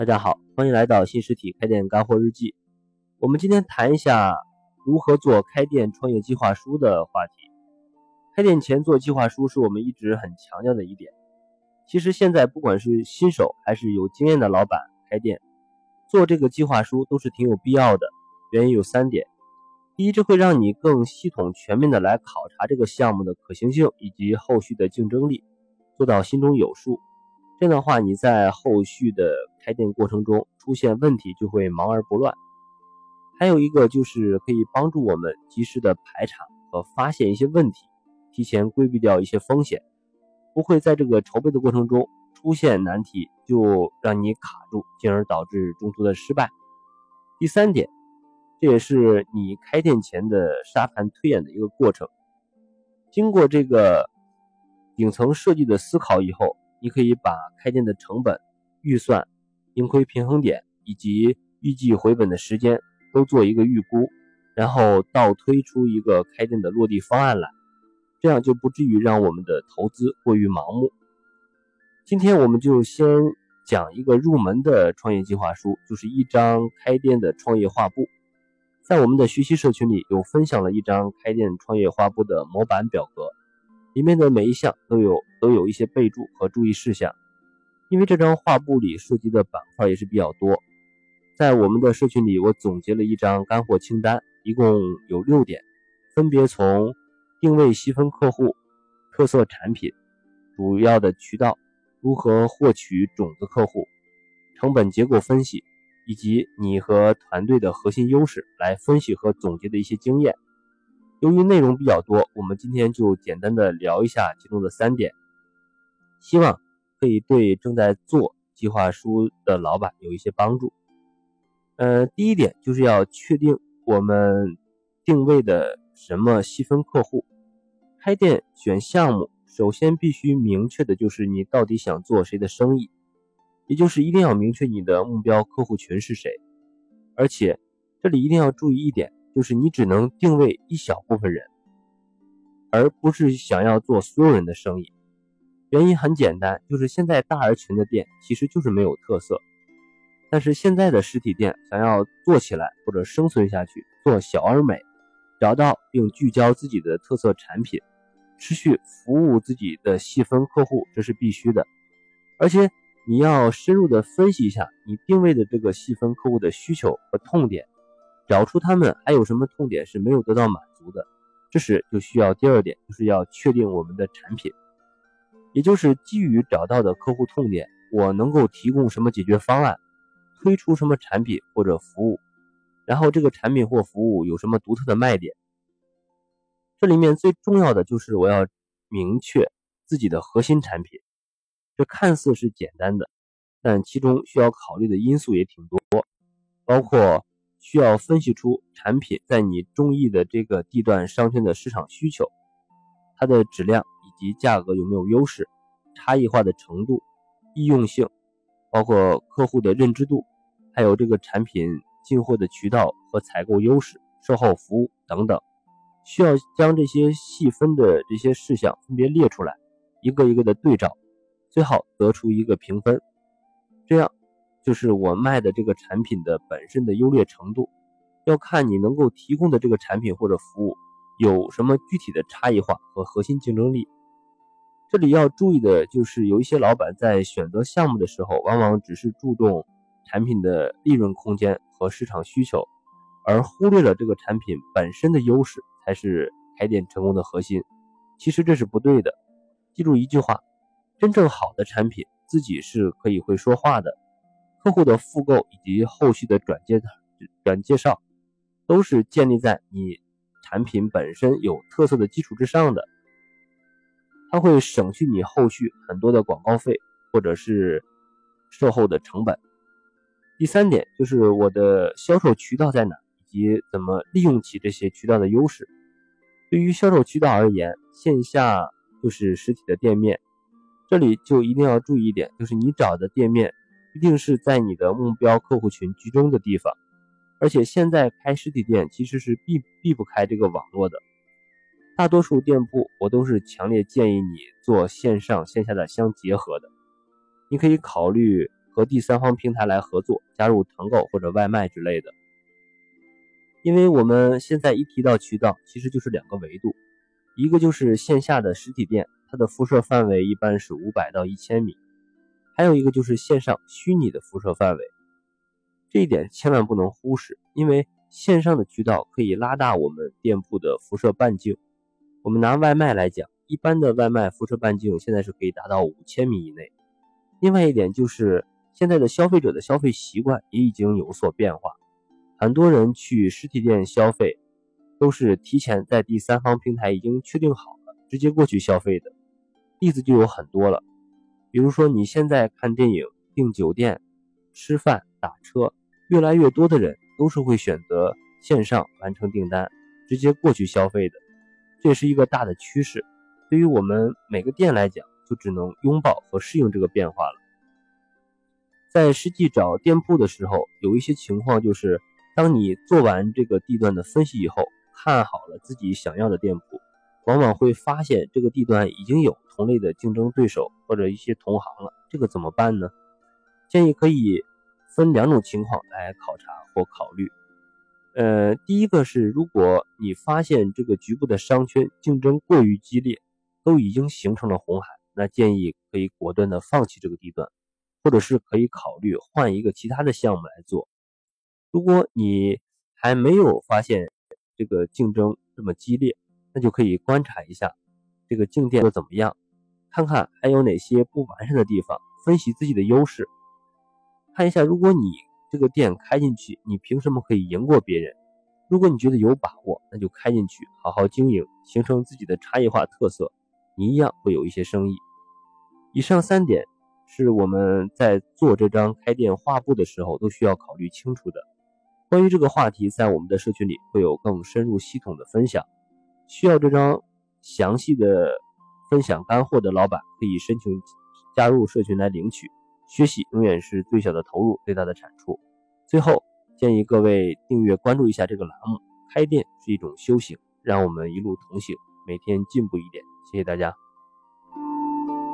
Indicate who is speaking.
Speaker 1: 大家好，欢迎来到新实体开店干货日记。我们今天谈一下如何做开店创业计划书的话题。开店前做计划书是我们一直很强调的一点。其实现在不管是新手还是有经验的老板开店，做这个计划书都是挺有必要的。原因有三点：第一，这会让你更系统全面的来考察这个项目的可行性以及后续的竞争力，做到心中有数。这样的话，你在后续的开店过程中出现问题就会忙而不乱。还有一个就是可以帮助我们及时的排查和发现一些问题，提前规避掉一些风险，不会在这个筹备的过程中出现难题，就让你卡住，进而导致中途的失败。第三点，这也是你开店前的沙盘推演的一个过程。经过这个顶层设计的思考以后。你可以把开店的成本、预算、盈亏平衡点以及预计回本的时间都做一个预估，然后倒推出一个开店的落地方案来，这样就不至于让我们的投资过于盲目。今天我们就先讲一个入门的创业计划书，就是一张开店的创业画布。在我们的学习社群里有分享了一张开店创业画布的模板表格。里面的每一项都有都有一些备注和注意事项，因为这张画布里涉及的板块也是比较多。在我们的社群里，我总结了一张干货清单，一共有六点，分别从定位细分客户、特色产品、主要的渠道、如何获取种子客户、成本结构分析，以及你和团队的核心优势来分析和总结的一些经验。由于内容比较多，我们今天就简单的聊一下其中的三点，希望可以对正在做计划书的老板有一些帮助。呃，第一点就是要确定我们定位的什么细分客户。开店选项目，首先必须明确的就是你到底想做谁的生意，也就是一定要明确你的目标客户群是谁。而且这里一定要注意一点。就是你只能定位一小部分人，而不是想要做所有人的生意。原因很简单，就是现在大而全的店其实就是没有特色。但是现在的实体店想要做起来或者生存下去，做小而美，找到并聚焦自己的特色产品，持续服务自己的细分客户，这是必须的。而且你要深入的分析一下你定位的这个细分客户的需求和痛点。找出他们还有什么痛点是没有得到满足的，这时就需要第二点，就是要确定我们的产品，也就是基于找到的客户痛点，我能够提供什么解决方案，推出什么产品或者服务，然后这个产品或服务有什么独特的卖点。这里面最重要的就是我要明确自己的核心产品，这看似是简单的，但其中需要考虑的因素也挺多，包括。需要分析出产品在你中意的这个地段商圈的市场需求，它的质量及价格有没有优势，差异化的程度、易用性，包括客户的认知度，还有这个产品进货的渠道和采购优势、售后服务等等，需要将这些细分的这些事项分别列出来，一个一个的对照，最好得出一个评分，这样。就是我卖的这个产品的本身的优劣程度，要看你能够提供的这个产品或者服务有什么具体的差异化和核心竞争力。这里要注意的就是，有一些老板在选择项目的时候，往往只是注重产品的利润空间和市场需求，而忽略了这个产品本身的优势才是开店成功的核心。其实这是不对的。记住一句话：真正好的产品自己是可以会说话的。客户的复购以及后续的转介转介绍，都是建立在你产品本身有特色的基础之上的，它会省去你后续很多的广告费或者是售后的成本。第三点就是我的销售渠道在哪，以及怎么利用起这些渠道的优势。对于销售渠道而言，线下就是实体的店面，这里就一定要注意一点，就是你找的店面。一定是在你的目标客户群集中的地方，而且现在开实体店其实是避避不开这个网络的。大多数店铺我都是强烈建议你做线上线下的相结合的。你可以考虑和第三方平台来合作，加入团购或者外卖之类的。因为我们现在一提到渠道，其实就是两个维度，一个就是线下的实体店，它的辐射范围一般是五百到一千米，还有一个就是线上虚拟的辐射范围。这一点千万不能忽视，因为线上的渠道可以拉大我们店铺的辐射半径。我们拿外卖来讲，一般的外卖辐射半径现在是可以达到五千米以内。另外一点就是，现在的消费者的消费习惯也已经有所变化，很多人去实体店消费都是提前在第三方平台已经确定好了，直接过去消费的。例子就有很多了，比如说你现在看电影、订酒店、吃饭、打车。越来越多的人都是会选择线上完成订单，直接过去消费的，这是一个大的趋势。对于我们每个店来讲，就只能拥抱和适应这个变化了。在实际找店铺的时候，有一些情况就是，当你做完这个地段的分析以后，看好了自己想要的店铺，往往会发现这个地段已经有同类的竞争对手或者一些同行了，这个怎么办呢？建议可以。分两种情况来考察或考虑，呃，第一个是如果你发现这个局部的商圈竞争过于激烈，都已经形成了红海，那建议可以果断的放弃这个地段，或者是可以考虑换一个其他的项目来做。如果你还没有发现这个竞争这么激烈，那就可以观察一下这个竞店怎么样，看看还有哪些不完善的地方，分析自己的优势。看一下，如果你这个店开进去，你凭什么可以赢过别人？如果你觉得有把握，那就开进去，好好经营，形成自己的差异化特色，你一样会有一些生意。以上三点是我们在做这张开店画布的时候都需要考虑清楚的。关于这个话题，在我们的社群里会有更深入系统的分享。需要这张详细的分享干货的老板，可以申请加入社群来领取。学习永远是最小的投入，最大的产出。最后建议各位订阅关注一下这个栏目。开店是一种修行，让我们一路同行，每天进步一点。谢谢大家。